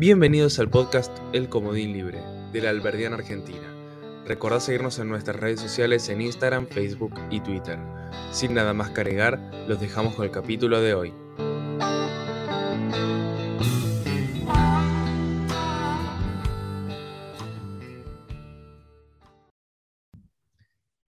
Bienvenidos al podcast El Comodín Libre de la Alberdiana Argentina. Recordad seguirnos en nuestras redes sociales en Instagram, Facebook y Twitter. Sin nada más que agregar, los dejamos con el capítulo de hoy.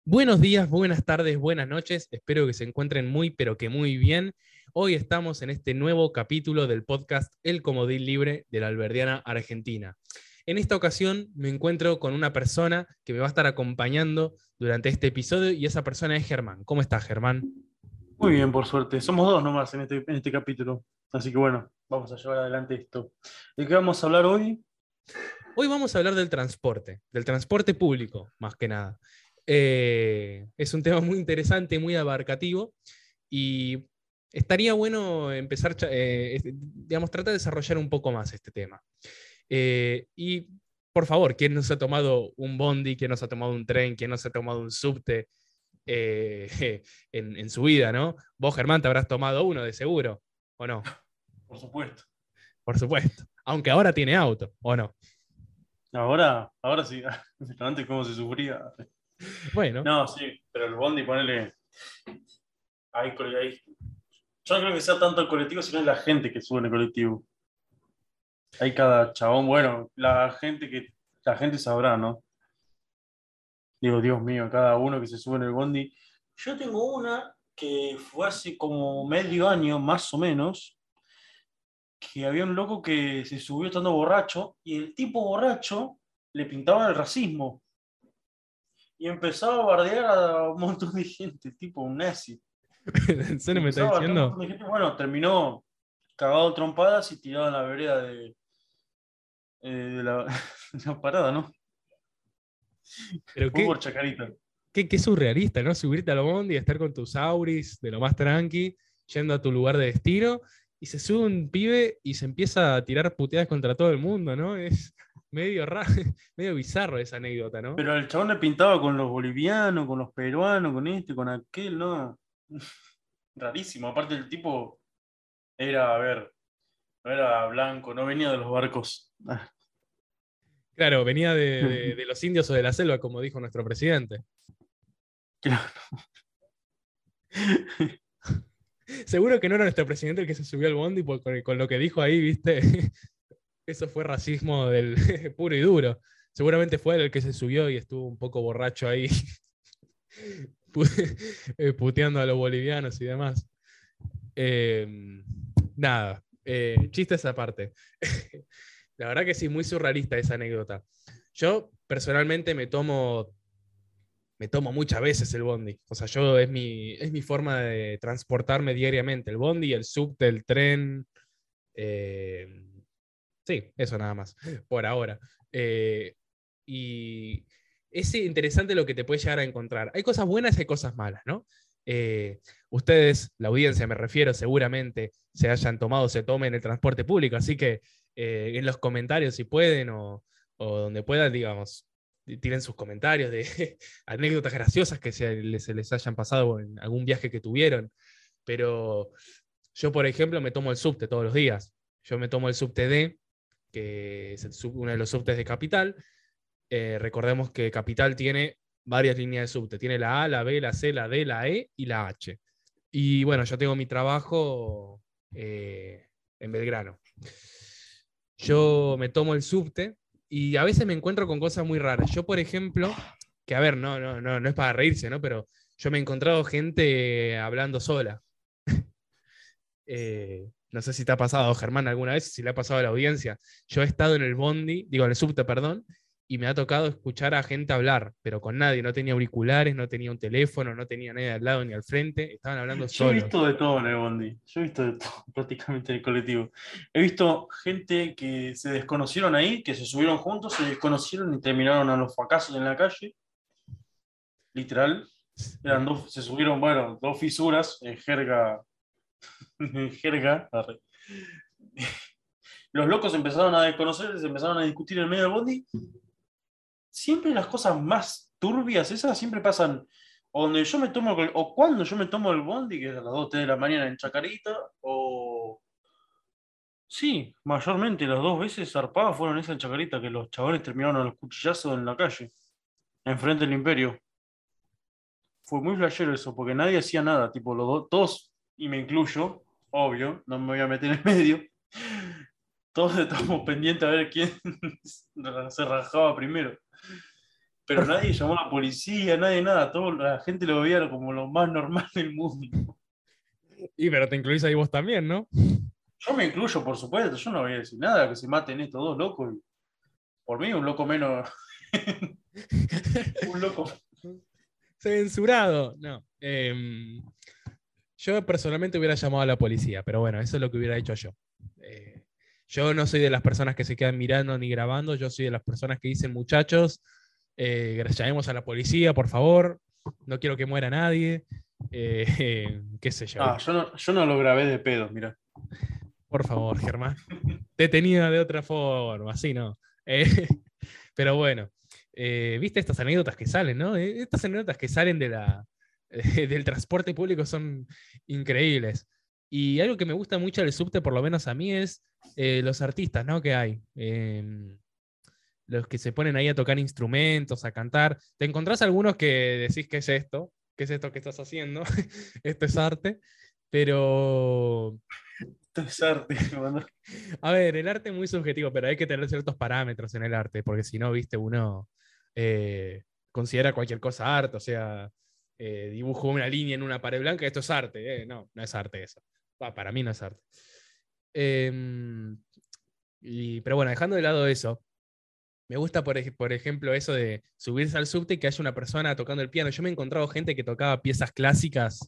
Buenos días, buenas tardes, buenas noches. Espero que se encuentren muy, pero que muy bien. Hoy estamos en este nuevo capítulo del podcast El Comodín Libre de la Alberdiana Argentina. En esta ocasión me encuentro con una persona que me va a estar acompañando durante este episodio y esa persona es Germán. ¿Cómo estás, Germán? Muy bien, por suerte. Somos dos nomás en este, en este capítulo. Así que bueno, vamos a llevar adelante esto. ¿De qué vamos a hablar hoy? Hoy vamos a hablar del transporte, del transporte público, más que nada. Eh, es un tema muy interesante, muy abarcativo y estaría bueno empezar, eh, digamos, tratar de desarrollar un poco más este tema. Eh, y por favor, ¿quién nos ha tomado un bondi? ¿Quién nos ha tomado un tren? ¿Quién nos ha tomado un subte en, su vida, no? Vos, Germán, te habrás tomado uno de seguro, ¿o no? Por supuesto. Por supuesto. Aunque ahora tiene auto, ¿o no? Ahora, ahora sí. Antes, ¿cómo se sufría? Bueno. No, sí, pero el bondi, ponele. Ahí, ahí. Yo no creo que sea tanto el colectivo, sino la gente que sube en el colectivo. Hay cada chabón, bueno, la gente que la gente sabrá, ¿no? Digo, Dios mío, cada uno que se sube en el bondi. Yo tengo una que fue hace como medio año, más o menos, que había un loco que se subió estando borracho y el tipo borracho le pintaba el racismo y empezaba a bardear a un montón de gente, tipo un nazi. ¿En serio me está diciendo? bueno, terminó cagado trompadas y tirado en la vereda de, eh, de, la, parada, ¿no? Pero qué, por chacarita. Qué, qué, surrealista, ¿no? Subirte a la bondi y estar con tus auris de lo más tranqui, yendo a tu lugar de destino, y se sube un pibe y se empieza a tirar puteadas contra todo el mundo, ¿no? Es, medio raro, medio bizarro esa anécdota, ¿no? Pero el chabón le pintaba con los bolivianos, con los peruanos, con este, con aquel, ¿no? Rarísimo. Aparte el tipo era, a ver, no era blanco, no venía de los barcos. Claro, venía de, los indios o de la selva, como dijo nuestro presidente. Claro. Seguro que no era nuestro presidente el que se subió al bondi con, con lo que dijo ahí, ¿viste? eso fue racismo del puro y duro. Seguramente fue el que se subió y estuvo un poco borracho ahí, puteando a los bolivianos y demás. Em, nada, eh, chiste esa parte. La verdad que sí, muy surrealista esa anécdota. Yo personalmente me tomo, me tomo muchas veces el bondi. O sea, yo es mi, es mi forma de transportarme diariamente. El bondi, el subte, el tren. Eh, Sí, eso nada más, por ahora. Eh, y es interesante lo que te puede llegar a encontrar. Hay cosas buenas y hay cosas malas, ¿no? Eh, ustedes, la audiencia me refiero, seguramente se hayan tomado, se tomen el transporte público, así que eh, en los comentarios si pueden o, donde puedan, digamos, tiren sus comentarios de anécdotas graciosas que se les, se les, hayan pasado en algún viaje que tuvieron. Pero yo, por ejemplo, me tomo el subte todos los días. Yo me tomo el subte D, que es uno de los subtes de Capital. Eh, recordemos que Capital tiene varias líneas de subte. Tiene la A, la B, la C, la D, la E y la H. Y bueno, yo tengo mi trabajo eh, en Belgrano. Yo me tomo el subte y a veces me encuentro con cosas muy raras. Yo, por ejemplo, que a ver, no, no, no, no es para reírse, ¿no? Pero yo me he encontrado gente hablando sola. eh, no sé si te ha pasado, Germán, alguna vez, si le ha pasado a la audiencia. Yo he estado en el bondi, digo, en el subte, perdón, y me ha tocado escuchar a gente hablar, pero con nadie. No tenía auriculares, no tenía un teléfono, no tenía nadie al lado ni al frente. Estaban hablando Yo he visto de todo en el bondi. Yo he visto de todo, prácticamente en el colectivo. He visto gente que se desconocieron ahí, que se subieron juntos, se desconocieron y terminaron a los fracasos en la calle. Literal. Eran dos, se subieron, bueno, dos fisuras en jerga jerga. Los locos empezaron a desconocer, se empezaron a discutir en medio del bondi. Siempre las cosas más turbias, esas siempre pasan donde yo me tomo, o cuando yo me tomo el bondi, que es a las 2 de la mañana en Chacarita, o, Sí, mayormente las dos veces zarpadas fueron esa en Chacarita, que los chavales terminaron a los cuchillazos en la calle, enfrente del imperio. Fue muy flashero eso, porque nadie hacía nada, tipo, los dos, todos, y me incluyo, obvio, no me voy a meter en medio, todos estamos pendientes a ver quién se rajaba primero. Pero nadie llamó a la policía, nadie nada, todo, la gente lo veía como lo más normal del mundo. Y pero te incluís ahí vos también, ¿no? Yo me incluyo, por supuesto, yo no voy a decir nada, que se maten estos dos locos. por mí, un loco menos. un loco. Censurado. No. em, yo personalmente hubiera llamado a la policía, pero bueno, eso es lo que hubiera hecho yo. Eh, yo no soy de las personas que se quedan mirando ni grabando, yo soy de las personas que dicen, muchachos, eh, llamemos a la policía, por favor, no quiero que muera nadie, eh, qué sé yo. Ah, yo no, yo no lo grabé de pedo, mira. Por favor, Germán. Detenida de otra forma, así no. Eh, pero bueno, eh, viste estas anécdotas que salen, ¿no? Estas anécdotas que salen de la, del transporte público son increíbles. Y algo que me gusta mucho del subte, por lo menos a mí, es eh, los artistas, ¿no? Que hay. Em, los que se ponen ahí a tocar instrumentos, a cantar. Te encontrás algunos que decís, ¿qué es esto? ¿Qué es esto que estás haciendo? esto es arte. Pero Esto es arte, mano. a ver, el arte es muy subjetivo, pero hay que tener ciertos parámetros en el arte, porque si no, viste, uno eh, considera cualquier cosa arte, o sea, eh, dibujo una línea en una pared blanca, esto es arte. eh, No, no es arte eso. Va, para mí no es arte. Em, y, pero bueno, dejando de lado eso, me gusta, por, ej- por ejemplo, eso de subirse al subte y que haya una persona tocando el piano. Yo me he encontrado gente que tocaba piezas clásicas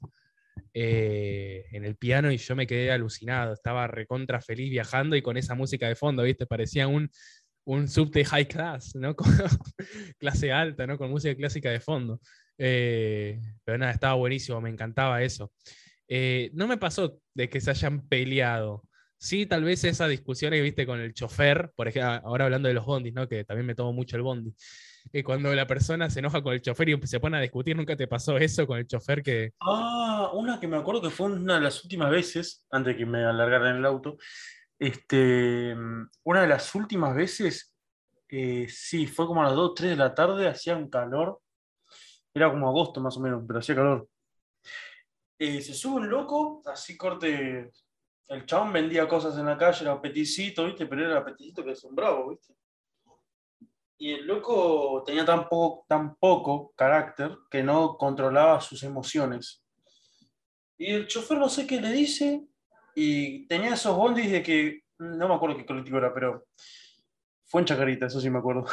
eh, en el piano y yo me quedé alucinado. Estaba recontra feliz viajando y con esa música de fondo, ¿viste? Parecía un, un subte high class, ¿no? Clase alta, ¿no? Con música clásica de fondo. Eh, pero nada, estaba buenísimo, me encantaba eso. Eh, no me pasó de que se hayan peleado. Sí, tal vez esas discusiones, viste, con el chofer, por ejemplo, ahora hablando de los bondis, ¿no? Que también me tomo mucho el bondi. Que cuando la persona se enoja con el chofer y se pone a discutir, ¿nunca te pasó eso con el chofer que, Ah, una que me acuerdo que fue una de las últimas veces, antes de que me alargaran el auto, este, una de las últimas veces, eh, sí, fue como a las 2, 3 de la tarde, hacía un calor, era como agosto más o menos, pero hacía calor. Eh, se sube un loco, así corte, el chabón vendía cosas en la calle, era peticito, ¿viste? Pero era peticito que es un bravo, ¿viste? Y el loco tenía tan poco, tan poco carácter que no controlaba sus emociones. Y el chofer no sé qué le dice, y tenía esos bondis de que, no me acuerdo qué colectivo era, pero fue en Chacarita, eso sí me acuerdo.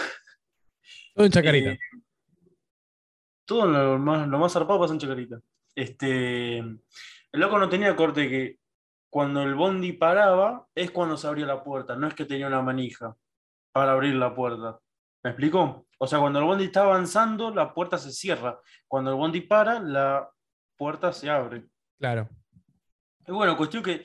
todo en chacarita? Eh, todo lo más, lo más zarpado pasa en Chacarita. Este, el loco no tenía corte que cuando el bondi paraba es cuando se abría la puerta, no es que tenía una manija para abrir la puerta. ¿Me explico? O sea, cuando el bondi está avanzando, la puerta se cierra. Cuando el bondi para, la puerta se abre. Claro. Y bueno, cuestión que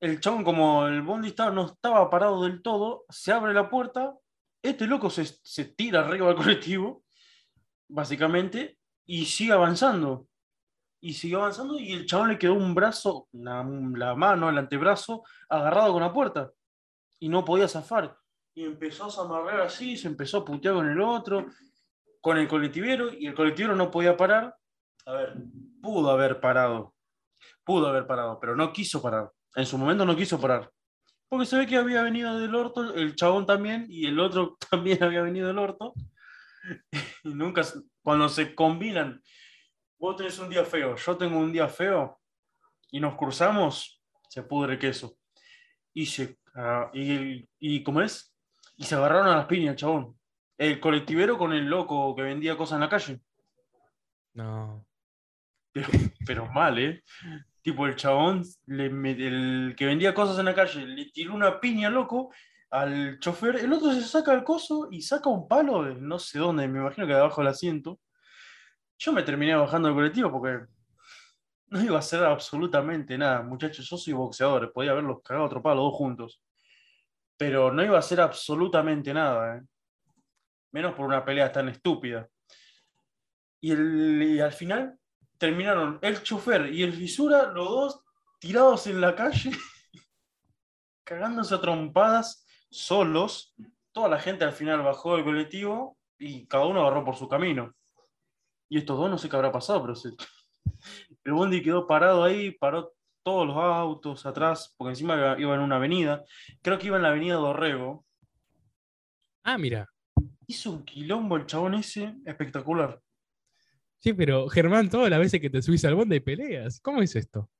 el chabón, como el bondi estaba, no estaba parado del todo, se abre la puerta, este loco se, se tira arriba del colectivo, básicamente, y sigue avanzando. Y sigue avanzando y el chabón le quedó un brazo, la, la mano, el antebrazo, agarrado con la puerta. Y no podía zafar. Y empezó a zamarrear así, se empezó a putear con el otro, con el colectivero, y el colectivero no podía parar. A ver, pudo haber parado pudo haber parado, pero no quiso parar. En su momento no quiso parar. Porque se ve que había venido del orto, el chabón también, y el otro también había venido del orto. Y nunca, cuando se combinan, vos tenés un día feo, yo tengo un día feo, y nos cruzamos, se pudre queso. Y se, ah, y, el- y ¿cómo es? Y se agarraron a las piñas, chabón. El colectivero con el loco que vendía cosas en la calle. No. pero mal, ¿eh? Tipo, el chabón, le el que vendía cosas en la calle, le tiró una piña, loco, al chofer. El otro se saca el coso y saca un palo de no sé dónde, me imagino que de abajo del asiento. Yo me terminé bajando del colectivo porque no iba a hacer absolutamente nada. Muchachos, yo soy boxeador, podía haberlos cagado a palo, dos juntos. Pero no iba a hacer absolutamente nada, ¿eh? Menos por una pelea tan estúpida. Y, el- y al final terminaron el chofer y el fisura, los dos tirados en la calle, cagándose a trompadas, solos. Toda la gente al final bajó del colectivo y cada uno agarró por su camino. Y estos dos no sé qué habrá pasado, pero se... el bondi quedó parado ahí, paró todos los autos atrás, porque encima iba, iba en una avenida. Creo que iba en la avenida Dorrego. Ah, mira. Hizo un quilombo el chabón ese espectacular. Sí, pero Germán, todas las veces que te subís al bondi peleas. ¿Cómo es esto?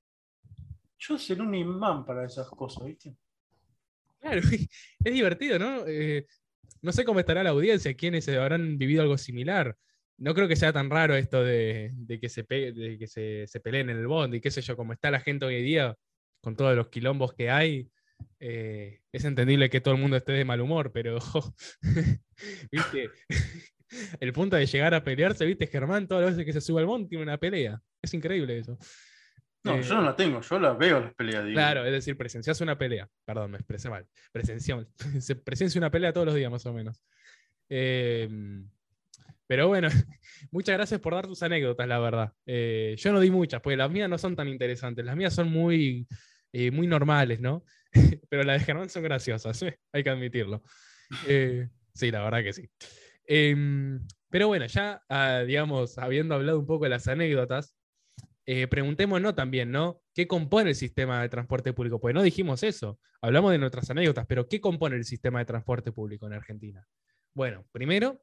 Yo seré un imán para esas cosas, ¿viste? Claro, es divertido, ¿no? Eh, no sé cómo estará la audiencia, quiénes habrán vivido algo similar. No creo que sea tan raro esto de, de que, se, pe- de que se, se peleen en el bondi, qué sé yo, como está la gente hoy en día, con todos los quilombos que hay, eh, es entendible que todo el mundo esté de mal humor, pero, viste, el punto de llegar a pelearse, viste, Germán, todas las veces que se sube al bondi tiene una pelea. Es increíble eso. No, Eh, yo no la tengo, yo la veo las peleas. digo. Claro, es decir, presencias una pelea. Perdón, me expresé mal. Presenciamos, se presencia una pelea todos los días, más o menos. Eh, pero bueno, muchas gracias por dar tus anécdotas, la verdad. Eh, yo no di muchas, porque las mías no son tan interesantes. Las mías son muy, eh, muy normales, ¿no? pero las de Germán son graciosas, hay que admitirlo. Eh, sí, la verdad que sí. Em, pero bueno, ya, ah, digamos, habiendo hablado un poco de las anécdotas, preguntémonos también, ¿no? ¿Qué compone el sistema de transporte público? Pues no dijimos eso, hablamos de nuestras anécdotas, pero ¿qué compone el sistema de transporte público en Argentina? Bueno, primero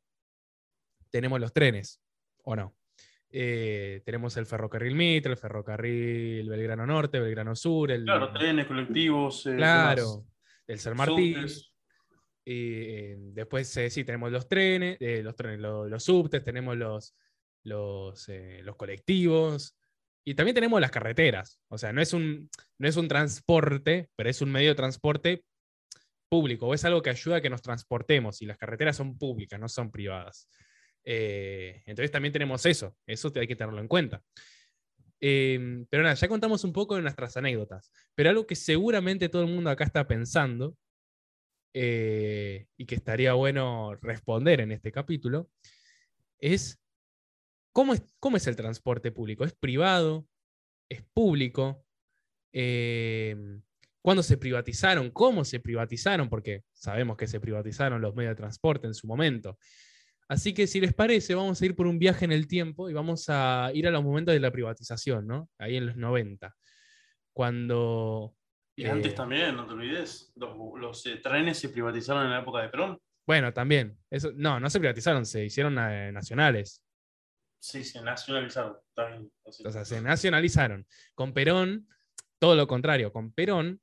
tenemos los trenes, ¿o no? Eh, tenemos el ferrocarril Mitre, el ferrocarril Belgrano Norte, Belgrano Sur, el, Claro, trenes, colectivos. eh, ¿qué claro, el San Martín. Subtes. Eh, después sí, tenemos los trenes, los trenes, lo- los, subtes, tenemos los, los, los colectivos y también tenemos las carreteras. O sea, no es, un, no es un transporte, pero es un medio de transporte público, o es algo que ayuda a que nos transportemos y las carreteras son públicas, no son privadas. Eh, entonces también tenemos eso, eso hay que tenerlo en cuenta. Eh, pero nada, ya contamos un poco de nuestras anécdotas, pero algo que seguramente todo el mundo acá está pensando eh, y que estaría bueno responder en este capítulo, es ¿cómo, es cómo es el transporte público? ¿Es privado? ¿Es público? Eh, ¿Cuándo se privatizaron? ¿Cómo se privatizaron? Porque sabemos que se privatizaron los medios de transporte en su momento. Así que si les parece, vamos a ir por un viaje en el tiempo y vamos a ir a los momentos de la privatización, ¿no? Ahí en los 90. Cuando Y antes Eh, también, no te olvides, los, los, eh, trenes se privatizaron en la época de Perón. Bueno, también. Eso, no, no se privatizaron, se hicieron eh, nacionales. Sí, se nacionalizaron. Así. O sea, se nacionalizaron. Con Perón, todo lo contrario. Con Perón,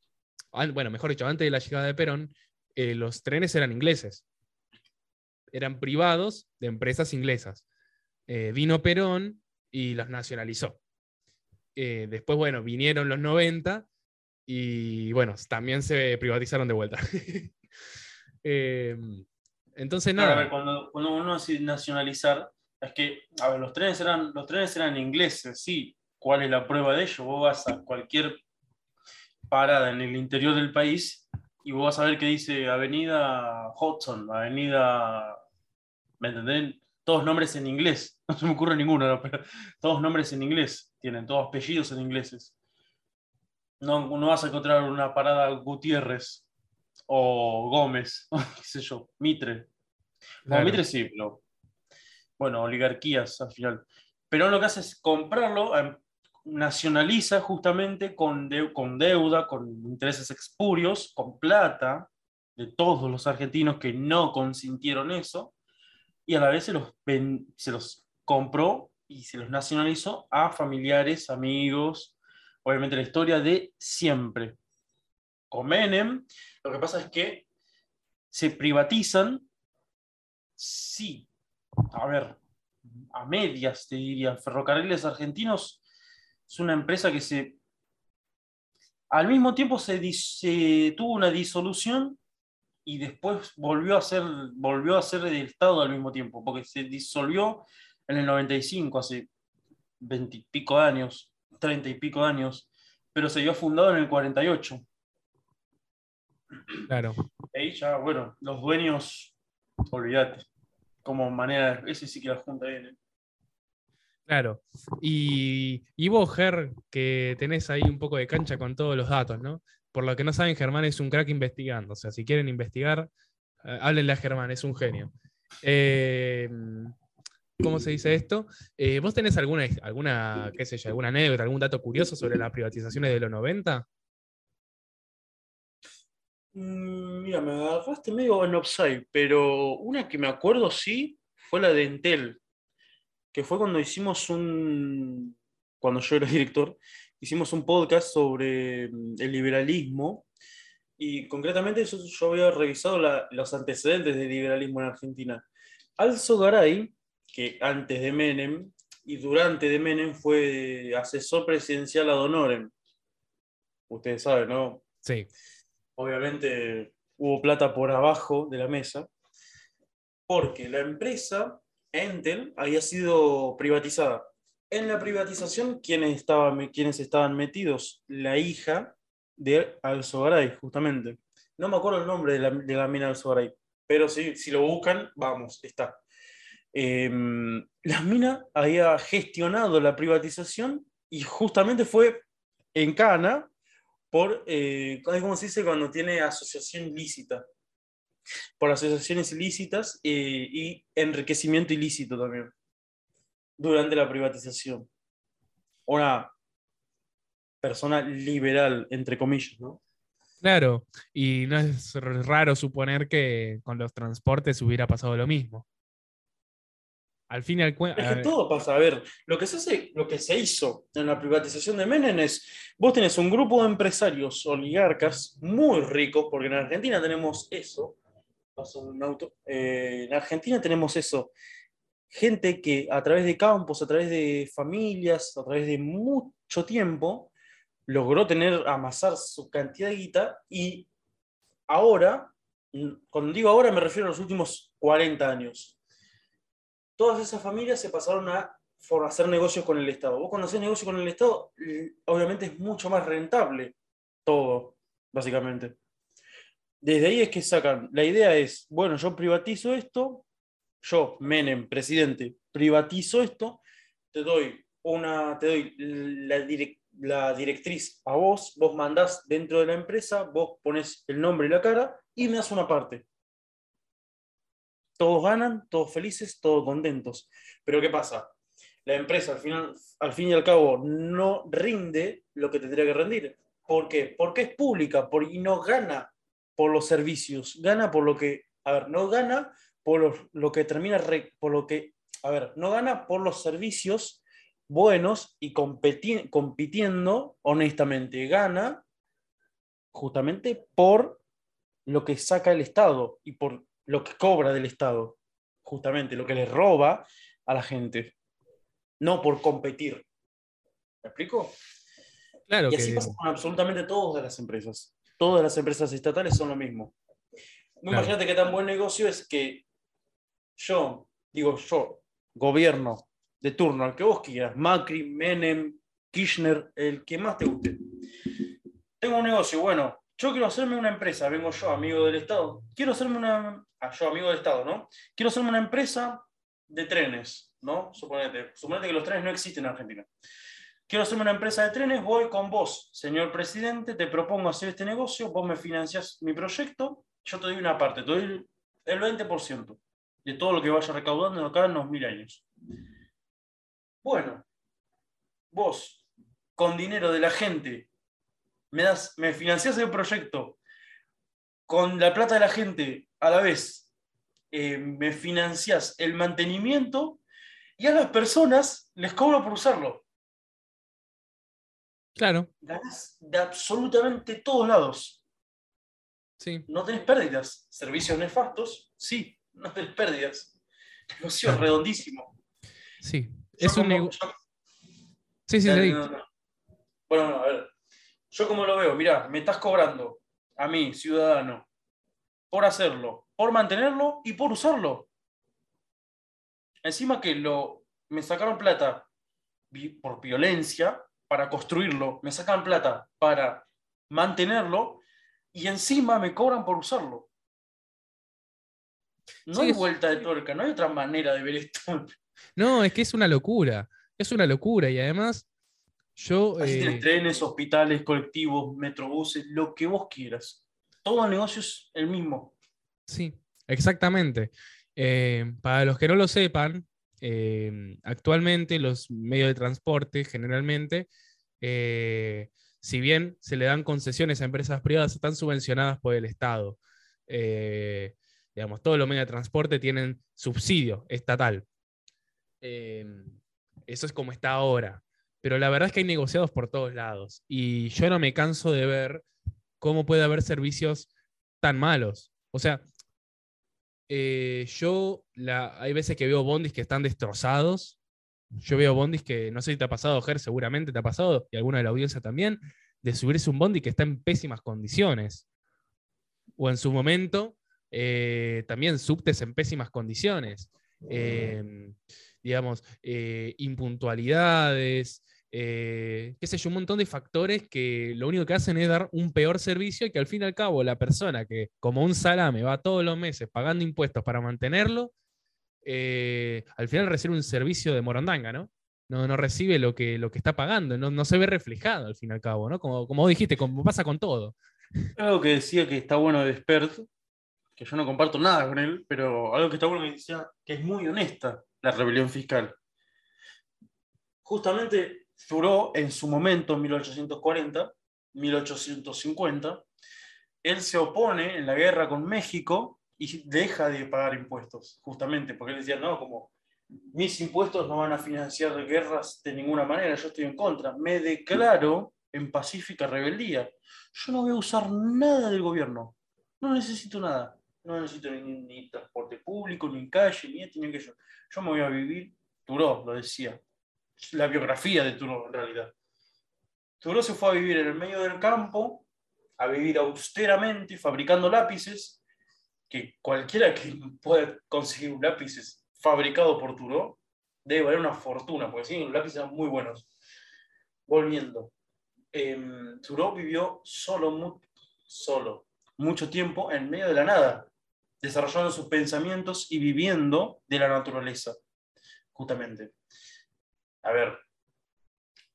bueno, mejor dicho, antes de la llegada de Perón, eh, los trenes eran ingleses. Eran privados de empresas inglesas. Eh, vino Perón y los nacionalizó. Eh, después, bueno, vinieron los 90 y, bueno, también se privatizaron de vuelta. Eh, entonces, Claro, nada. a ver, cuando, cuando uno dice nacionalizar, es que, a ver, los trenes eran, los trenes eran ingleses, sí. ¿Cuál es la prueba de ello? Vos vas a cualquier parada en el interior del país y vos vas a ver que dice Avenida Hudson, Avenida. ¿Me entendés? Todos nombres en inglés. No se me ocurre ninguno, ¿no? pero todos nombres en inglés. Tienen todos apellidos en ingleses. No, no vas a encontrar una parada Gutiérrez o Gómez, qué sé yo, Mitre. No. Mitre sí, pero. Bueno, oligarquías al final. Pero lo que hace es comprarlo, em, nacionaliza justamente con, con deuda, con intereses expurios, con plata de todos los argentinos que no consintieron eso, y a la vez se los, se los compró y se los nacionalizó a familiares, amigos, obviamente la historia de siempre. Con Menem, lo que pasa es que se privatizan, sí, a ver, a medias te diría, Ferrocarriles Argentinos es una empresa que se, al mismo tiempo se, se tuvo una disolución y después volvió a ser, volvió a ser del Estado al mismo tiempo, porque se disolvió en el 95, hace 20 y pico de años, 30 y pico de años, pero se había fundado en el 48. Claro. Ahí ya, bueno, los dueños, olvídate, como manera, ese sí que la junta viene. Claro. Y, y vos, Ger, que tenés ahí un poco de cancha con todos los datos, ¿no? Por lo que no saben, Germán es un crack investigando. O sea, si quieren investigar, eh, háblenle a Germán, es un genio. Eh, ¿Cómo se dice esto? Eh, ¿Vos tenés alguna, alguna, qué sé yo, alguna anécdota, algún dato curioso sobre las privatizaciones de los 90? Mm, Mira, me agarraste medio en offside, pero una que me acuerdo sí fue la de Entel, que fue cuando hicimos un, cuando yo era director, hicimos un podcast sobre mm, el liberalismo y concretamente yo, yo había revisado la- los antecedentes del liberalismo en Argentina. Alzo Garay, que antes de Menem y durante de Menem fue asesor presidencial ad honorem. Ustedes saben, ¿no? Sí. obviamente hubo plata por abajo de la mesa, porque la empresa Entel había sido privatizada. En la privatización, ¿quiénes estaban, estaban metidos? La hija de Alzogaray, justamente. No me acuerdo el nombre de la, de la mina Alzogaray, pero si lo buscan, vamos, está. Eh, la mina había gestionado la privatización y justamente fue en Cana por, eh, ¿cómo se dice cuando tiene asociación ilícita? Por asociaciones ilícitas eh, y enriquecimiento ilícito también, durante la privatización. Una persona liberal, entre comillas, ¿no? Claro, y no es raro suponer que con los transportes hubiera pasado lo mismo. Al fin y al cuen- Es que todo pasa. A ver, lo que se hace, lo que se hizo en la privatización de Menem es, vos tenés un grupo de empresarios oligarcas muy ricos, porque en Argentina tenemos eso. Pasó un auto. Eh, en Argentina tenemos eso. Gente que a través de campos, a través de familias, a través de mucho tiempo, logró tener, amasar su cantidad de guita y ahora, cuando digo ahora me refiero a los últimos 40 años todas esas familias se pasaron a hacer negocios con el Estado. Vos cuando haces negocio con el Estado, obviamente es mucho más rentable todo, básicamente. Desde ahí es que sacan, la idea es, bueno, yo privatizo esto, yo, Menem, presidente, privatizo esto, te doy, una, te doy la, direc- la directriz a vos, vos mandás dentro de la empresa, vos pones el nombre y la cara y me das una parte todos ganan, todos felices, todos contentos. Pero ¿qué pasa? La empresa al, final, al fin y al cabo no rinde lo que tendría que rendir. ¿Por qué? Porque es pública por, y no gana por los servicios, gana por lo que, a ver, no gana por lo, lo que termina, re- por lo que, a ver, no gana por los servicios buenos y competi- compitiendo honestamente, gana justamente por lo que saca el Estado y por lo que cobra del Estado, justamente lo que le roba a la gente, no por competir. ¿Me explico? claro Y así que pasa con absolutamente todas las empresas. Todas las empresas estatales son lo mismo. Claro. Imagínate qué tan buen negocio es que yo, digo yo, gobierno de turno, al que vos quieras, Macri, Menem, Kirchner, el que más te guste. Tengo un negocio, bueno, yo quiero hacerme una empresa, vengo yo, amigo del Estado, quiero hacerme una, ah, yo amigo del Estado, ¿no? Quiero hacerme una empresa de trenes, ¿no? Suponete, suponete que los trenes no existen en Argentina. Quiero hacerme una empresa de trenes, voy con vos, señor presidente, te propongo hacer este negocio, vos me financiás mi proyecto, yo te doy una parte, te doy el 20% de todo lo que vaya recaudando acá en los mil años. Bueno, vos, con dinero de la gente, me, das, me financiás el proyecto, con la plata de la gente, a la vez, eh, me financiás el mantenimiento y a las personas les cobro por usarlo. Claro, Ganás de absolutamente todos lados. sí. No tenés pérdidas. Servicios nefastos, sí, no tenés pérdidas. Negocio Claro. redondísimo. Sí. Yo Es un negocio. Sí, sí, sí. no, no. Bueno, no, a ver. Yo como lo veo, mirá, me estás cobrando a mí, ciudadano, por hacerlo, por mantenerlo y por usarlo. Encima que lo, me sacaron plata por violencia para construirlo, me sacan plata para mantenerlo y encima me cobran por usarlo. No Sí, hay vuelta de tuerca, no hay otra manera de ver esto. No, es que es una locura. Es una locura. Y además, Yo, eh, trenes, hospitales, colectivos, metrobuses, lo que vos quieras. Todo el negocio es el mismo. Sí, exactamente. Eh, para los que no lo sepan, eh, actualmente los medios de transporte generalmente, eh, si bien se le dan concesiones a empresas privadas, están subvencionadas por el Estado. Eh, digamos, todos los medios de transporte tienen subsidio estatal. Eh, eso es como está ahora. Pero la verdad es que hay negociados por todos lados. Y yo no me canso de ver cómo puede haber servicios tan malos. O sea, eh, yo hay veces que veo bondis que están destrozados. Yo veo bondis que, no sé si te ha pasado, Ger, seguramente te ha pasado, y alguna de la audiencia también, de subirse un bondi que está en pésimas condiciones. O en su momento, eh, también subtes en pésimas condiciones. Eh, digamos, eh, impuntualidades, eh, qué sé yo, un montón de factores que lo único que hacen es dar un peor servicio y que al fin y al cabo la persona que como un salame va todos los meses pagando impuestos para mantenerlo, eh, al final recibe un servicio de morondanga, ¿no? No, no recibe lo que, lo que está pagando, no, no se ve reflejado al fin y al cabo, ¿no? Como, como vos dijiste, como pasa con todo. Algo que decía que está bueno de Despert, que yo no comparto nada con él, pero algo que está bueno que decía que es muy honesta la rebelión fiscal. Justamente Thoreau, en su momento, en 1840, 1850, él se opone en la guerra con México y deja de pagar impuestos, justamente, porque él decía, no, como mis impuestos no van a financiar guerras de ninguna manera, yo estoy en contra, me declaro en pacífica rebeldía. Yo no voy a usar nada del gobierno, no necesito nada, no necesito ni, ni transporte público, ni calle, ni esto, ni aquello. Yo me voy a vivir, Thoreau lo decía, la biografía de Thoreau en realidad. Thoreau se fue a vivir en el medio del campo, a vivir austeramente, fabricando lápices, que cualquiera que pueda conseguir un lápiz fabricado por Thoreau debe valer una fortuna, porque sí, los lápices eran muy buenos. Volviendo, eh, Thoreau vivió solo, solo, mucho tiempo en medio de la nada, desarrollando sus pensamientos y viviendo de la naturaleza, justamente. A ver,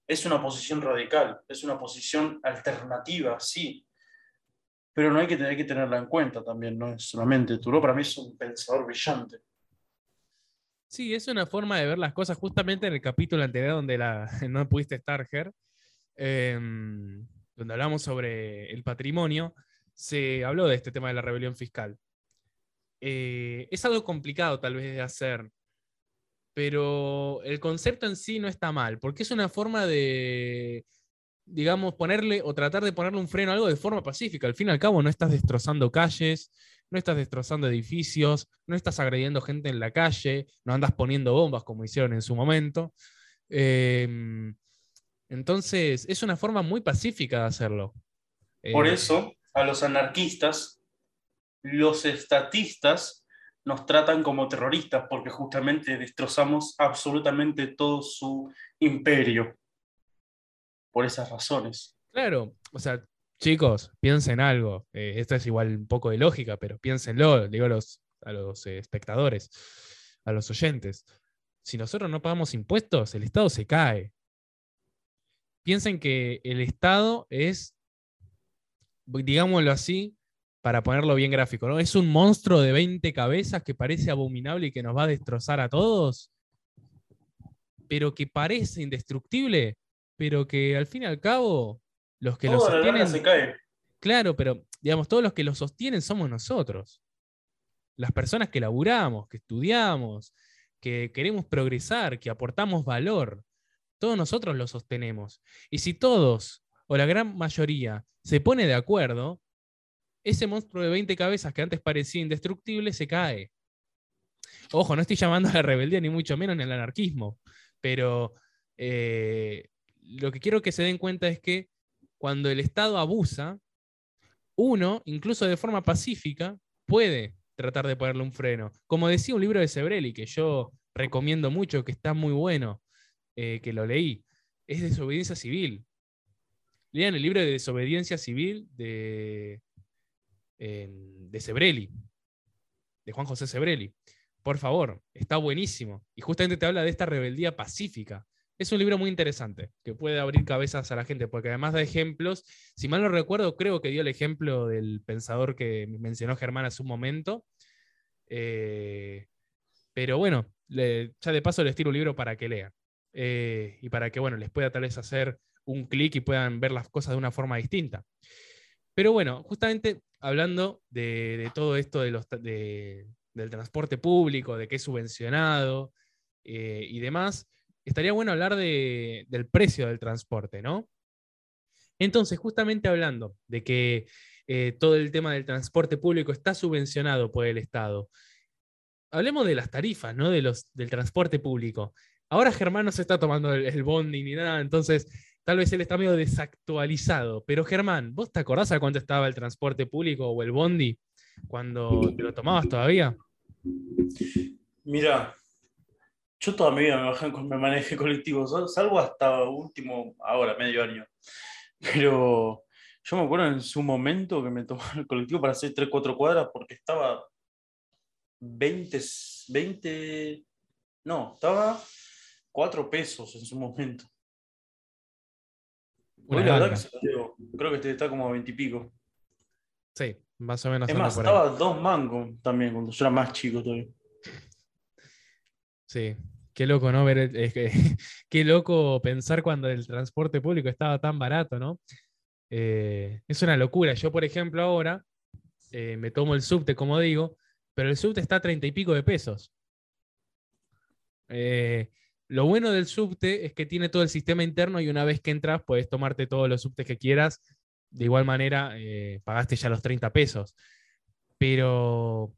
es una posición radical, es una posición alternativa, sí, pero no hay que tener que tenerla en cuenta también, no es solamente Thoreau, para mí es un pensador brillante. Sí, es una forma de ver las cosas justamente en el capítulo anterior donde no pudiste estar, Ger, eh, donde hablamos sobre el patrimonio, se habló de este tema de la rebelión fiscal. Eh, es algo complicado tal vez de hacer, pero el concepto en sí no está mal, porque es una forma de, digamos, ponerle o tratar de ponerle un freno a algo de forma pacífica. Al fin y al cabo no estás destrozando calles, no estás destrozando edificios, no estás agrediendo gente en la calle, no andas poniendo bombas como hicieron en su momento. Eh, entonces, es una forma muy pacífica de hacerlo. Por Eh, eso, a los anarquistas, los estatistas nos tratan como terroristas, porque justamente destrozamos absolutamente todo su imperio. Por esas razones. Claro, o sea, chicos, piensen algo. Eh, esto es igual un poco de lógica, pero piénsenlo, digo a los, a los eh, espectadores, a los oyentes. Si nosotros no pagamos impuestos, el Estado se cae. Piensen que el Estado es, digámoslo así, para ponerlo bien gráfico, ¿no? Es un monstruo de 20 cabezas que parece abominable y que nos va a destrozar a todos, pero que parece indestructible, pero que al fin y al cabo los que lo sostienen... se cae. Claro, pero digamos, todos los que lo sostienen somos nosotros. Las personas que laburamos, que estudiamos, que queremos progresar, que aportamos valor. Todos nosotros lo sostenemos. Y si todos, o la gran mayoría, se pone de acuerdo, ese monstruo de 20 cabezas que antes parecía indestructible se cae. Ojo, no estoy llamando a la rebeldía ni mucho menos ni al anarquismo, pero eh, lo que quiero que se den cuenta es que cuando el Estado abusa, uno, incluso de forma pacífica, puede tratar de ponerle un freno. Como decía un libro de Sebrelli, que yo recomiendo mucho, que está muy bueno, eh, que lo leí, es Desobediencia Civil. Lean el libro de Desobediencia Civil de, de Sebrelli, de Juan José Sebrelli. Por favor, está buenísimo. Y justamente te habla de esta rebeldía pacífica. es un libro muy interesante, que puede abrir cabezas a la gente, porque además da ejemplos, si mal no recuerdo, creo que dio el ejemplo del pensador que mencionó Germán hace un momento. Eh, pero bueno, ya de paso les tiro un libro para que lean. Eh, y para que, bueno, les pueda tal vez hacer un clic y puedan ver las cosas de una forma distinta. Pero bueno, justamente hablando de, todo esto de los, del transporte público, de que es subvencionado eh, y demás, estaría bueno hablar del precio del transporte, ¿no? Entonces, justamente hablando de que eh, todo el tema del transporte público está subvencionado por el Estado, hablemos de las tarifas, ¿no? De los, del transporte público. Ahora Germán no se está tomando el, el bondi ni nada, entonces tal vez él está medio desactualizado. Pero Germán, ¿vos te acordás a cuánto estaba el transporte público o el bondi cuando te lo tomabas todavía? Mira, yo toda mi vida me, me manejé colectivo, salvo hasta último, ahora, medio año. Pero yo me acuerdo en su momento que me tomaba el colectivo para hacer 3, 4 cuadras porque estaba 20, 20, no, estaba 4 pesos en su momento. Hoy la verdad que se lo creo que este está como a 20 y pico. Sí, más o menos. Es más, estaba 2 mangos también cuando yo era más chico todavía. Sí, Qué loco, ¿no? Ver qué loco pensar cuando el transporte público estaba tan barato, ¿no? Eh, es una locura. Yo, por ejemplo, ahora eh, me tomo el subte, como digo, pero el subte está a treinta y pico de pesos. Eh, lo bueno del subte es que tiene todo el sistema interno y una vez que entras puedes tomarte todos los subtes que quieras. De igual manera, pagaste ya los 30 pesos. Pero,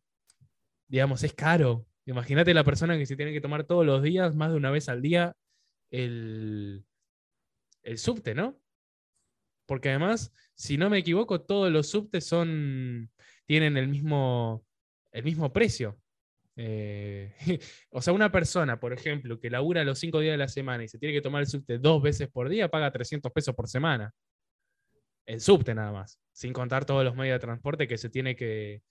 digamos, es caro. Imagínate la persona que se tiene que tomar todos los días, más de una vez al día, el, el subte, ¿no? Porque además, si no me equivoco, todos los subtes son, tienen el mismo, el mismo precio. Eh, o sea, una persona, por ejemplo, que labura los cinco días de la semana y se tiene que tomar el subte dos veces por día, paga 300 pesos por semana. El subte nada más, sin contar todos los medios de transporte que se tiene que,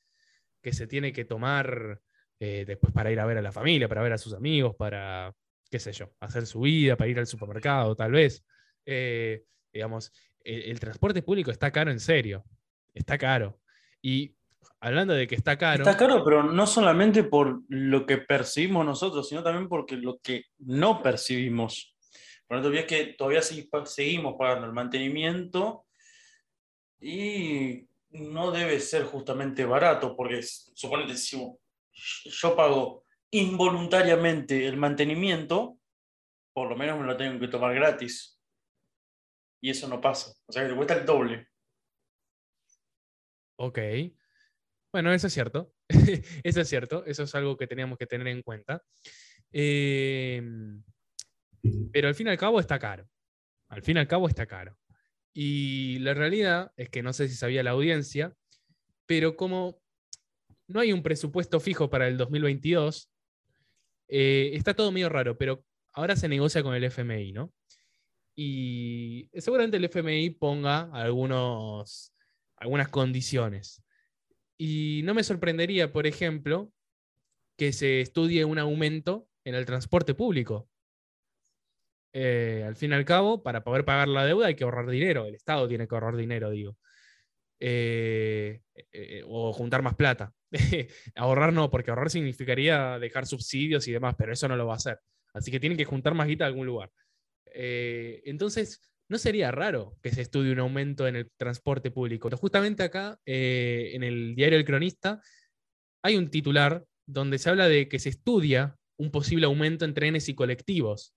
que, se tiene que tomar eh, después para ir a ver a la familia, para ver a sus amigos, para, qué sé yo, hacer su vida, para ir al supermercado, tal vez. Eh, digamos, el, transporte público está caro en serio, está caro. Y hablando de que está caro... Está caro, pero no solamente por lo que percibimos nosotros, sino también porque lo que no percibimos. Por lo tanto, es que todavía seguimos pagando el mantenimiento y no debe ser justamente barato, porque suponete si yo pago involuntariamente el mantenimiento, por lo menos me lo tengo que tomar gratis. Y eso no pasa. O sea que te cuesta el doble. Ok. Bueno, eso es cierto. eso es cierto. Eso es algo que teníamos que tener en cuenta. Em, pero al fin y al cabo está caro. Al fin y al cabo está caro. Y la realidad es que no sé si sabía la audiencia, pero como no hay un presupuesto fijo para el 2022. Eh, está todo medio raro, pero ahora se negocia con el FMI, ¿no? Y seguramente el FMI ponga algunos, algunas condiciones. Y no me sorprendería, por ejemplo, que se estudie un aumento en el transporte público. Eh, al fin y al cabo, para poder pagar la deuda hay que ahorrar dinero, el Estado tiene que ahorrar dinero, digo. Eh, o juntar más plata. ahorrar no, porque ahorrar significaría dejar subsidios y demás, pero eso no lo va a hacer. Así que tienen que juntar más guita de algún lugar. Eh, entonces, no sería raro que se estudie un aumento en el transporte público. Justamente acá, eh, en el diario El Cronista, hay un titular donde se habla de que se estudia un posible aumento en trenes y colectivos.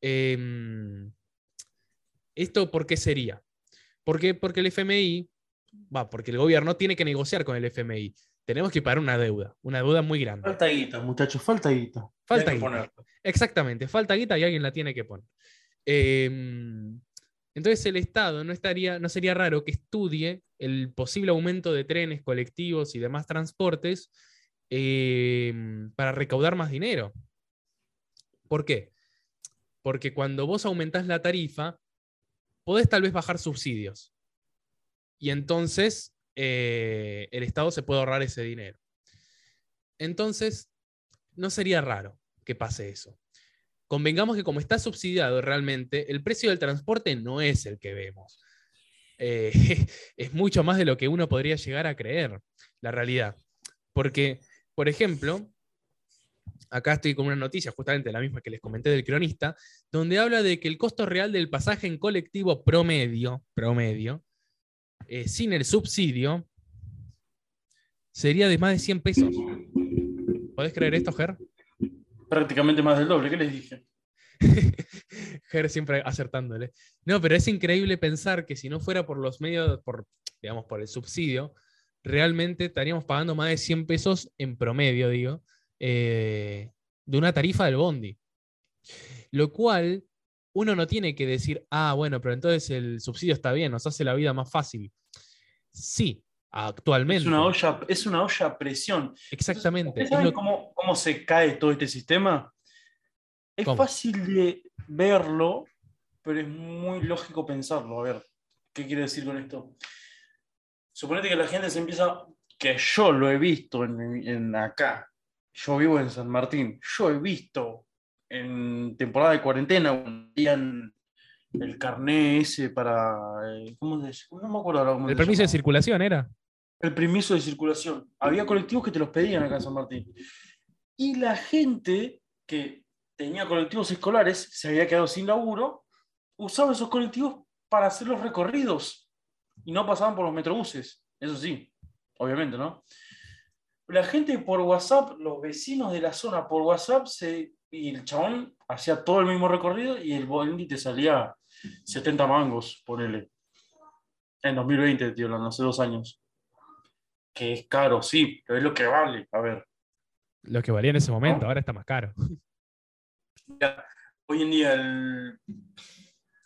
Em, ¿Esto por qué sería? ¿Por qué? Porque el FMI, va, porque el gobierno tiene que negociar con el FMI tenemos que pagar una deuda, una deuda muy grande. Falta guita, muchachos, falta guita. Falta guita. Exactamente, falta guita y alguien la tiene que poner. Em, entonces el Estado no, estaría, no sería raro que estudie el posible aumento de trenes, colectivos y demás transportes em, para recaudar más dinero. ¿Por qué? Porque cuando vos aumentás la tarifa, podés tal vez bajar subsidios. Y entonces eh, el Estado se puede ahorrar ese dinero. Entonces, no sería raro que pase eso. Convengamos que como está subsidiado realmente, el precio del transporte no es el que vemos. Eh, es mucho más de lo que uno podría llegar a creer, la realidad. Porque, por ejemplo, acá estoy con una noticia, justamente la misma que les comenté del cronista, donde habla de que el costo real del pasaje en colectivo promedio, promedio, eh, sin el subsidio, sería de más de 100 pesos. ¿Podés creer esto, Ger? Prácticamente más del doble, ¿qué les dije? Ger siempre acertándole. No, pero es increíble pensar que si no fuera por los medios, por, digamos, por el subsidio, realmente estaríamos pagando más de 100 pesos en promedio, digo, eh, de una tarifa del bondi. Lo cual uno no tiene que decir, ah, bueno, pero entonces el subsidio está bien, nos hace la vida más fácil. Sí, actualmente. Es una olla, es una olla a presión. Exactamente. ¿Saben cómo, cómo, se cae todo este sistema? Es fácil de verlo, pero es muy lógico pensarlo. A ver, ¿qué quiere decir con esto? Suponete que la gente se empieza, que yo lo he visto en, en acá, yo vivo en San Martín, yo he visto en temporada de cuarentena, un día el carné ese para. Eh, ¿Cómo se No me acuerdo ahora cómo El permiso de circulación era. El permiso de circulación. Había colectivos que te los pedían acá en San Martín. Y la gente que tenía colectivos escolares, se había quedado sin laburo, usaba esos colectivos para hacer los recorridos. Y no pasaban por los metrobuses. Eso sí, obviamente, ¿no? La gente por WhatsApp, los vecinos de la zona por WhatsApp se y el chabón hacía todo el mismo recorrido y el bondi te salía 70 mangos, ponele. En 2020, tío, hace dos años. Que es caro, sí, pero es lo que vale. A ver. Lo que valía en ese momento, ahora está más caro. hoy en día el,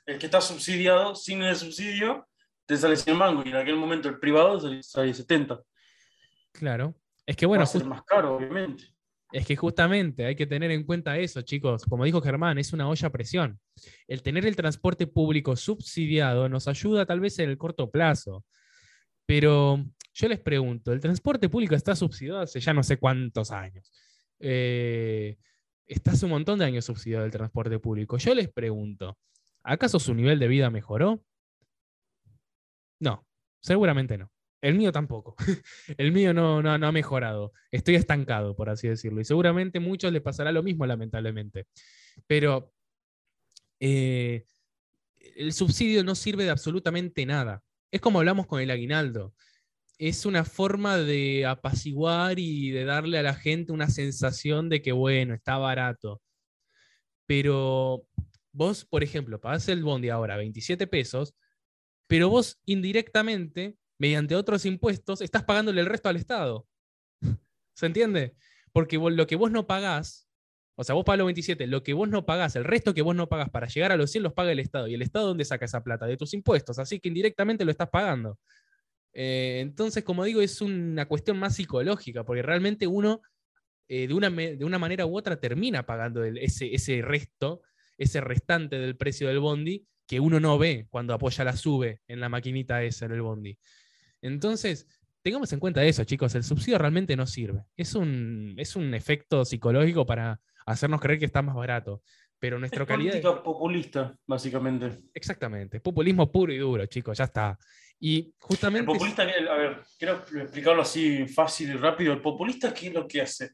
el, que está subsidiado, sin el subsidio, te sale 100 mangos y en aquel momento el privado sale 70. Claro. Es que bueno. Va a ser más caro, obviamente. Es que justamente hay que tener en cuenta eso, chicos. Como dijo Germán, es una olla a presión. El tener el transporte público subsidiado nos ayuda tal vez en el corto plazo. Pero yo les pregunto, el transporte público está subsidiado hace ya no sé cuántos años. Eh, está hace un montón de años subsidiado el transporte público. Yo les pregunto, ¿acaso su nivel de vida mejoró? No, seguramente no. El mío tampoco. El mío no, no, ha mejorado. Estoy estancado, por así decirlo. Y seguramente a muchos les pasará lo mismo, lamentablemente. Pero eh, el subsidio no sirve de absolutamente nada. Es como hablamos con el aguinaldo. Es una forma de apaciguar y de darle a la gente una sensación de que, bueno, está barato. Pero vos, por ejemplo, pagás el bondi ahora 27 pesos, pero vos indirectamente mediante otros impuestos, estás pagándole el resto al Estado. ¿Se entiende? Porque lo que vos no pagás, o sea, vos pagas los 27, lo que vos no pagás, el resto que vos no pagás para llegar a los 100 los paga el Estado. ¿Y el Estado dónde saca esa plata? De tus impuestos. Así que indirectamente lo estás pagando. Eh, entonces, como digo, es una cuestión más psicológica, porque realmente uno, eh, de, una, de, una, manera u otra, termina pagando ese, ese resto, ese restante del precio del bondi, que uno no ve cuando apoya la sube en la maquinita esa en el bondi. Entonces, tengamos en cuenta eso, chicos, el subsidio realmente no sirve. Es un, es un efecto psicológico para hacernos creer que está más barato. Pero nuestra es calidad. Política populista, básicamente. Exactamente. Populismo puro y duro, chicos, ya está. Y justamente. El populista, a ver, quiero explicarlo así fácil y rápido. El populista, ¿qué es lo que hace?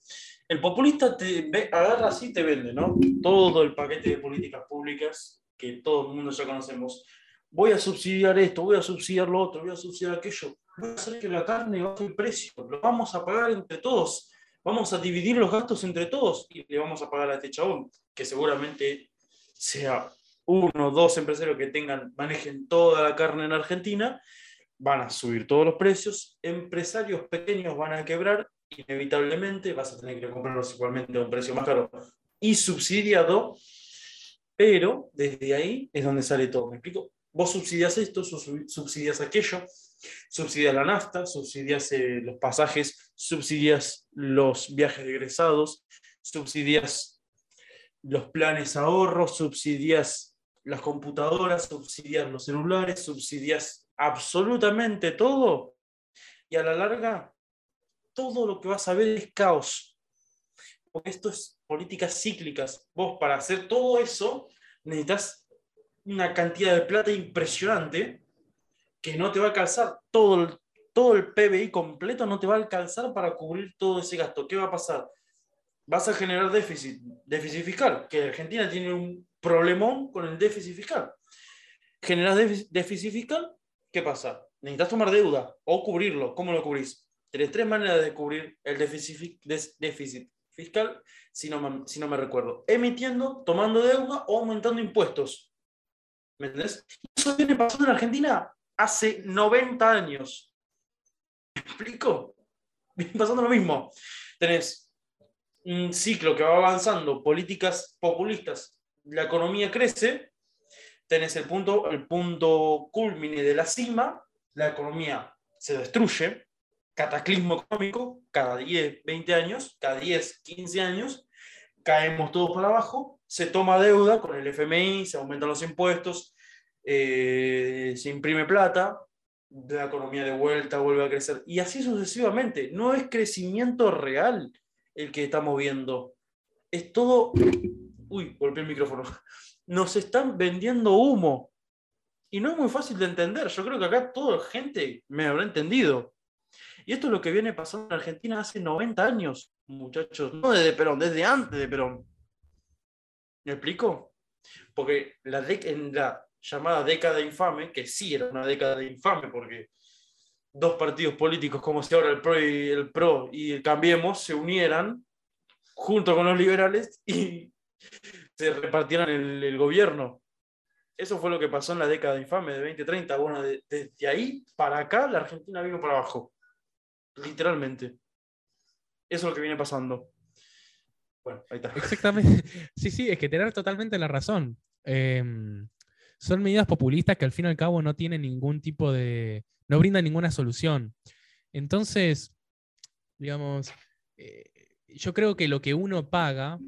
El populista te ve, agarra así y te vende, ¿no? Todo el paquete de políticas públicas que todo el mundo ya conocemos voy a subsidiar esto, voy a subsidiar lo otro, voy a subsidiar aquello, voy a hacer que la carne baje el precio, lo vamos a pagar entre todos, vamos a dividir los gastos entre todos y le vamos a pagar a este chabón, que seguramente sea uno o dos empresarios que tengan, manejen toda la carne en Argentina, van a subir todos los precios, empresarios pequeños van a quebrar, inevitablemente vas a tener que comprarlos igualmente a un precio más caro y subsidiado, pero desde ahí es donde sale todo. ¿Me explico? Vos subsidias esto, subsidias aquello, subsidias la nafta, subsidias eh, los pasajes, subsidias los viajes egresados, subsidias los planes ahorros, subsidias las computadoras, subsidias los celulares, subsidias absolutamente todo. Y a la larga, todo lo que vas a ver es caos. porque esto es políticas cíclicas. Vos para hacer todo eso necesitas una cantidad de plata impresionante que no te va a alcanzar todo el, todo el PBI completo, no te va a alcanzar para cubrir todo ese gasto. ¿Qué va a pasar? Vas a generar déficit, déficit fiscal, que Argentina tiene un problemón con el déficit fiscal. Generas déficit fiscal, ¿qué pasa? Necesitas tomar deuda o cubrirlo. ¿Cómo lo cubrís? Tienes tres maneras de cubrir el déficit, fiscal, si no, me, si no me recuerdo. Emitiendo, tomando deuda o aumentando impuestos. ¿Me entendés? Eso viene pasando en Argentina hace 90 años. ¿Me explico? Viene pasando lo mismo. Tenés un ciclo que va avanzando, políticas populistas, la economía crece, tenés el punto, el punto culmine de la cima, la economía se destruye, cataclismo económico, cada 10, 20 años, cada 10, 15 años, caemos todos para abajo, se toma deuda con el FMI, se aumentan los impuestos, eh, se imprime plata, la economía de vuelta vuelve a crecer, y así sucesivamente. No es crecimiento real el que estamos viendo, es todo... Uy, golpeé el micrófono. Nos están vendiendo humo. Y no es muy fácil de entender. Yo creo que acá toda gente me habrá entendido. Y esto es lo que viene pasando en Argentina hace 90 años, muchachos. No desde Perón, desde antes de Perón. ¿Me explico? Porque la en la llamada década infame, que sí era una década infame, porque dos partidos políticos como si ahora el PRO y el PRO y el Cambiemos se unieran junto con los liberales y se repartieran el, gobierno. Eso fue lo que pasó en la década infame de 2030. Bueno, desde ahí para acá la Argentina vino para abajo. Literalmente. Eso es lo que viene pasando. Bueno, ahí está. Exactamente. Sí, sí, es que tener totalmente la razón. Em, son medidas populistas que al fin y al cabo no tienen ningún tipo de. no brindan ninguna solución. Entonces, digamos, eh, yo creo que lo que uno paga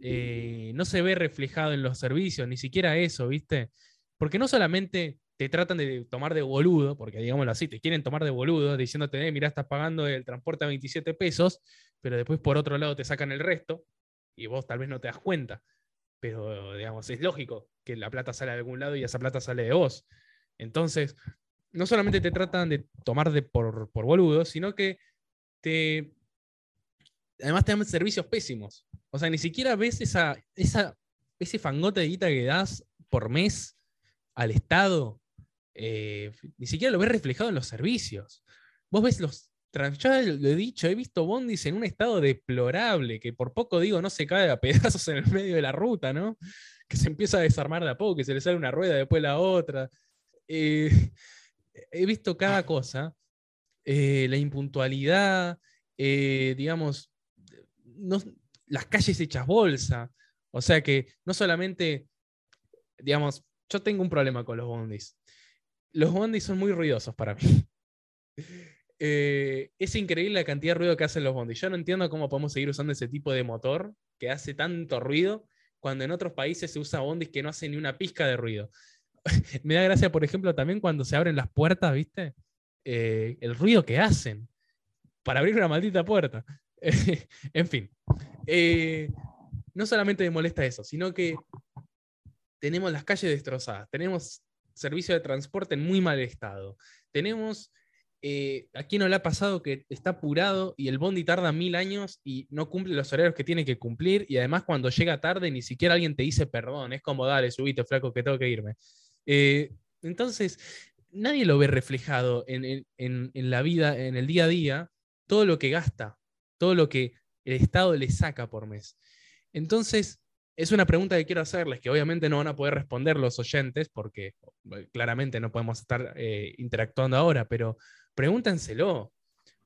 eh, no se ve reflejado en los servicios, ni siquiera eso, ¿viste? Porque no solamente te tratan de tomar de boludo, porque digámoslo así, te quieren tomar de boludo diciéndote, eh, mira, estás pagando el transporte a 27 pesos, pero después por otro lado te sacan el resto y vos tal vez no te das cuenta. Pero, digamos, es lógico que la plata sale de algún lado y esa plata sale de vos. Entonces, no solamente te tratan de tomar de por, por boludo, sino que te... Además te dan servicios pésimos. O sea, ni siquiera ves esa, esa, ese fangote de guita que das por mes al Estado eh, ni siquiera lo ves reflejado en los servicios. Vos ves los. Ya lo he dicho, he visto bondis en un estado deplorable, que por poco digo no se cae a pedazos en el medio de la ruta, ¿no? Que se empieza a desarmar de a poco, que se le sale una rueda, después la otra. Eh, he visto cada cosa. Eh, la impuntualidad, digamos, las calles hechas bolsa. O sea que no solamente, digamos, yo tengo un problema con los bondis los bondis son muy ruidosos para mí. Eh, es increíble la cantidad de ruido que hacen los bondis. Yo no entiendo cómo podemos seguir usando ese tipo de motor que hace tanto ruido cuando en otros países se usa bondis que no hacen ni una pizca de ruido. Me da gracia, por ejemplo, también cuando se abren las puertas, ¿viste? Eh, el ruido que hacen para abrir una maldita puerta. en fin. Eh, no solamente me molesta eso, sino que tenemos las calles destrozadas, tenemos servicio de transporte en muy mal estado. Tenemos, eh, aquí no le ha pasado que está apurado y el bondi tarda mil años y no cumple los horarios que tiene que cumplir y además cuando llega tarde ni siquiera alguien te dice perdón, es como dale, subite flaco que tengo que irme. Eh, entonces, nadie lo ve reflejado en, en la vida, en el día a día, todo lo que gasta, todo lo que el Estado le saca por mes. Entonces, es una pregunta que quiero hacerles, que obviamente no van a poder responder los oyentes, porque claramente no podemos estar eh, interactuando ahora, pero pregúntenselo.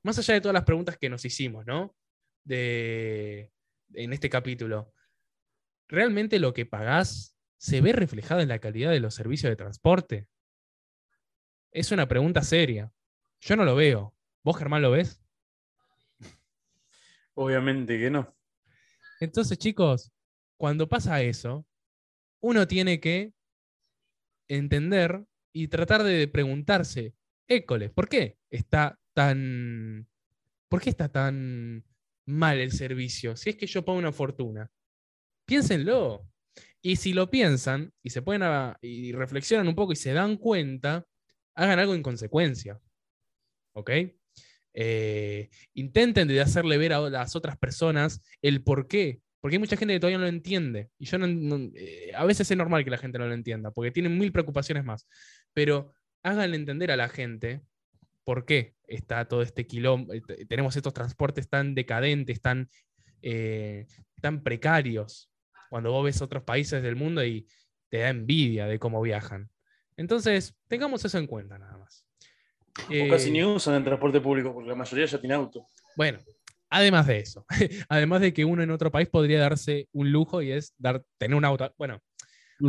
Más allá de todas las preguntas que nos hicimos, ¿no? De, en este capítulo, ¿realmente lo que pagás se ve reflejado en la calidad de los servicios de transporte? Es una pregunta seria. Yo no lo veo. ¿Vos, Germán, lo ves? Obviamente que no. Entonces, chicos, cuando pasa eso, uno tiene que entender y tratar de preguntarse, école, ¿por qué está tan... ¿Por qué está tan mal el servicio, si es que yo pongo una fortuna. Piénsenlo. Y si lo piensan y se pueden y reflexionan un poco y se dan cuenta, hagan algo en consecuencia. ¿Ok? Eh, intenten de hacerle ver a las otras personas el por qué. Porque hay mucha gente que todavía no lo entiende. Y yo eh, a veces es normal que la gente no lo entienda, porque tienen mil preocupaciones más. Pero háganle entender a la gente por qué está todo este quilombo, eh, tenemos estos transportes tan decadentes, tan, tan precarios, cuando vos ves otros países del mundo y te da envidia de cómo viajan. Entonces, tengamos eso en cuenta nada más. O casi ni usan el transporte público, porque la mayoría ya tiene auto. Bueno, además de eso, además de que uno en otro país podría darse un lujo y es dar, tener un auto. Bueno,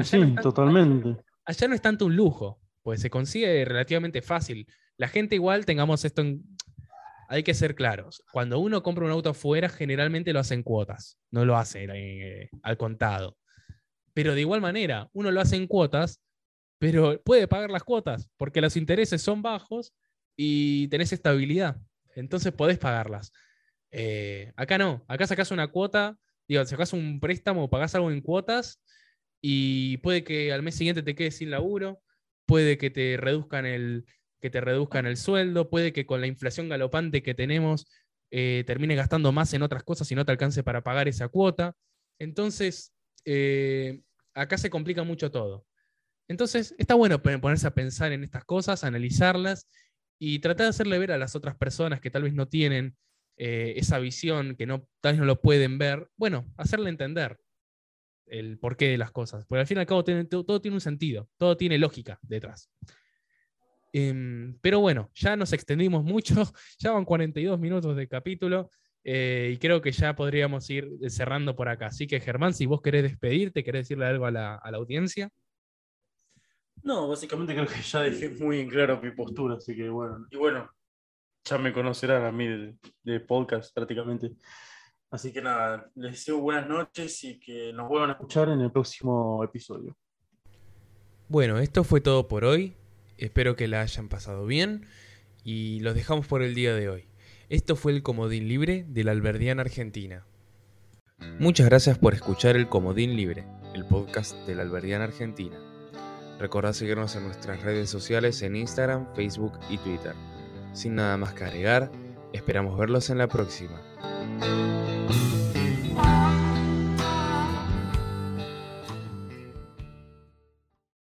sí, totalmente. Allá no es tanto un lujo, pues se consigue relativamente fácil. La gente igual, tengamos esto en... Hay que ser claros. Cuando uno compra un auto afuera, generalmente lo hace en cuotas, no lo hace eh, al contado. Pero de igual manera, uno lo hace en cuotas pero puede pagar las cuotas porque los intereses son bajos y tenés estabilidad. Entonces podés pagarlas. Eh, acá no, acá sacás una cuota, digo, sacás un préstamo, pagás algo en cuotas y puede que al mes siguiente te quedes sin laburo, puede que te reduzcan el, que te reduzcan el sueldo, puede que con la inflación galopante que tenemos eh, termine gastando más en otras cosas y no te alcance para pagar esa cuota. Entonces, eh, acá se complica mucho todo. Entonces, está bueno ponerse a pensar en estas cosas, analizarlas y tratar de hacerle ver a las otras personas que tal vez no tienen eh, esa visión, que no, tal vez no lo pueden ver, bueno, hacerle entender el porqué de las cosas. Porque al fin y al cabo todo, tiene un sentido, todo tiene lógica detrás. Em, pero bueno, ya nos extendimos mucho, ya van 42 minutos de capítulo eh, y creo que ya podríamos ir cerrando por acá. Así que Germán, si vos querés despedirte, querés decirle algo a la audiencia. No, básicamente creo que ya dejé muy en claro mi postura, así que bueno. Y bueno, ya me conocerán a mí de, podcast prácticamente. Así que nada, les deseo buenas noches y que nos vuelvan a escuchar en el próximo episodio. Bueno, esto fue todo por hoy. Espero que la hayan pasado bien y los dejamos por el día de hoy. Esto fue el Comodín Libre de la Alberdiana Argentina. Muchas gracias por escuchar el Comodín Libre, el podcast de la Alberdiana Argentina. Recordad seguirnos en nuestras redes sociales en Instagram, Facebook y Twitter. Sin nada más que agregar, esperamos verlos en la próxima. Música